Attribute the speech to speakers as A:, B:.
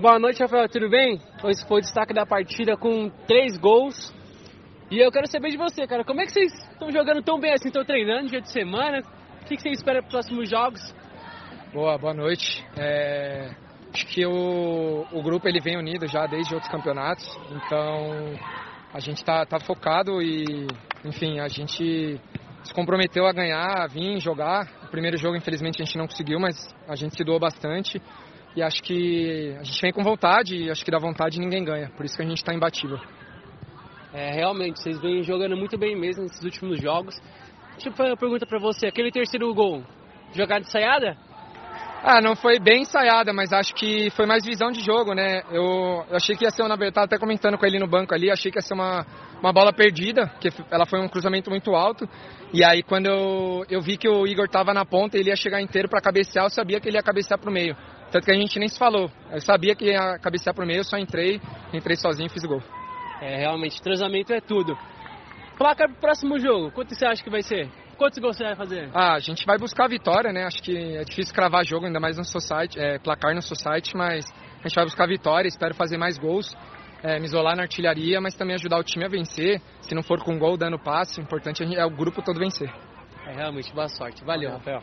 A: Boa noite, Rafael, tudo bem? Hoje foi o destaque da partida com três gols. E eu quero saber de você, cara, como é que vocês estão jogando tão bem assim, estão treinando dia de semana? O que, que você espera para os próximos jogos?
B: Boa, boa noite. É, acho que o, o grupo ele vem unido já desde outros campeonatos, então a gente está tá focado e, enfim, a gente se comprometeu a ganhar, a vir jogar. O primeiro jogo, infelizmente, a gente não conseguiu, mas a gente se doou bastante. E acho que a gente vem com vontade e acho que da vontade ninguém ganha. Por isso que a gente está imbatível.
A: É, realmente, vocês vêm jogando muito bem mesmo nesses últimos jogos. Deixa eu fazer uma pergunta para você. Aquele terceiro gol, jogada ensaiada?
B: Ah, não foi bem ensaiada, mas acho que foi mais visão de jogo, né? Eu, eu achei que ia ser eu tava até comentando com ele no banco ali, achei que ia ser uma, uma bola perdida, que ela foi um cruzamento muito alto. E aí quando eu, eu vi que o Igor tava na ponta, ele ia chegar inteiro para cabecear, eu sabia que ele ia cabecear pro meio. Tanto que a gente nem se falou. Eu sabia que ia cabecear pro meio, eu só entrei, entrei sozinho e fiz o gol.
A: É, realmente, transamento é tudo. Placar pro próximo jogo, quanto você acha que vai ser? Quantos gols você vai fazer?
B: Ah, a gente vai buscar a vitória, né? Acho que é difícil cravar jogo, ainda mais no society, é, placar no society, mas a gente vai buscar a vitória, espero fazer mais gols, é, me isolar na artilharia, mas também ajudar o time a vencer. Se não for com gol, dando passe, o importante é o grupo todo vencer.
A: É realmente boa sorte. Valeu, Rafael.